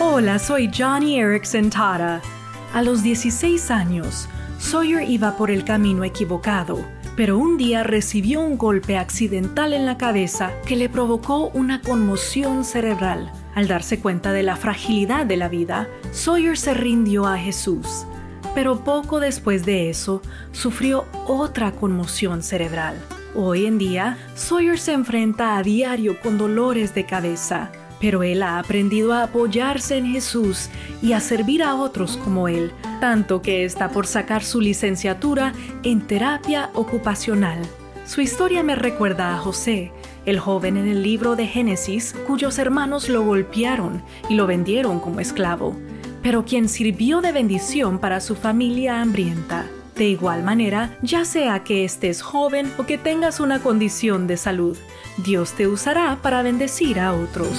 Hola, soy Johnny Erickson Tara. A los 16 años, Sawyer iba por el camino equivocado, pero un día recibió un golpe accidental en la cabeza que le provocó una conmoción cerebral. Al darse cuenta de la fragilidad de la vida, Sawyer se rindió a Jesús. Pero poco después de eso, sufrió otra conmoción cerebral. Hoy en día, Sawyer se enfrenta a diario con dolores de cabeza, pero él ha aprendido a apoyarse en Jesús y a servir a otros como él, tanto que está por sacar su licenciatura en terapia ocupacional. Su historia me recuerda a José, el joven en el libro de Génesis, cuyos hermanos lo golpearon y lo vendieron como esclavo, pero quien sirvió de bendición para su familia hambrienta. De igual manera, ya sea que estés joven o que tengas una condición de salud, Dios te usará para bendecir a otros.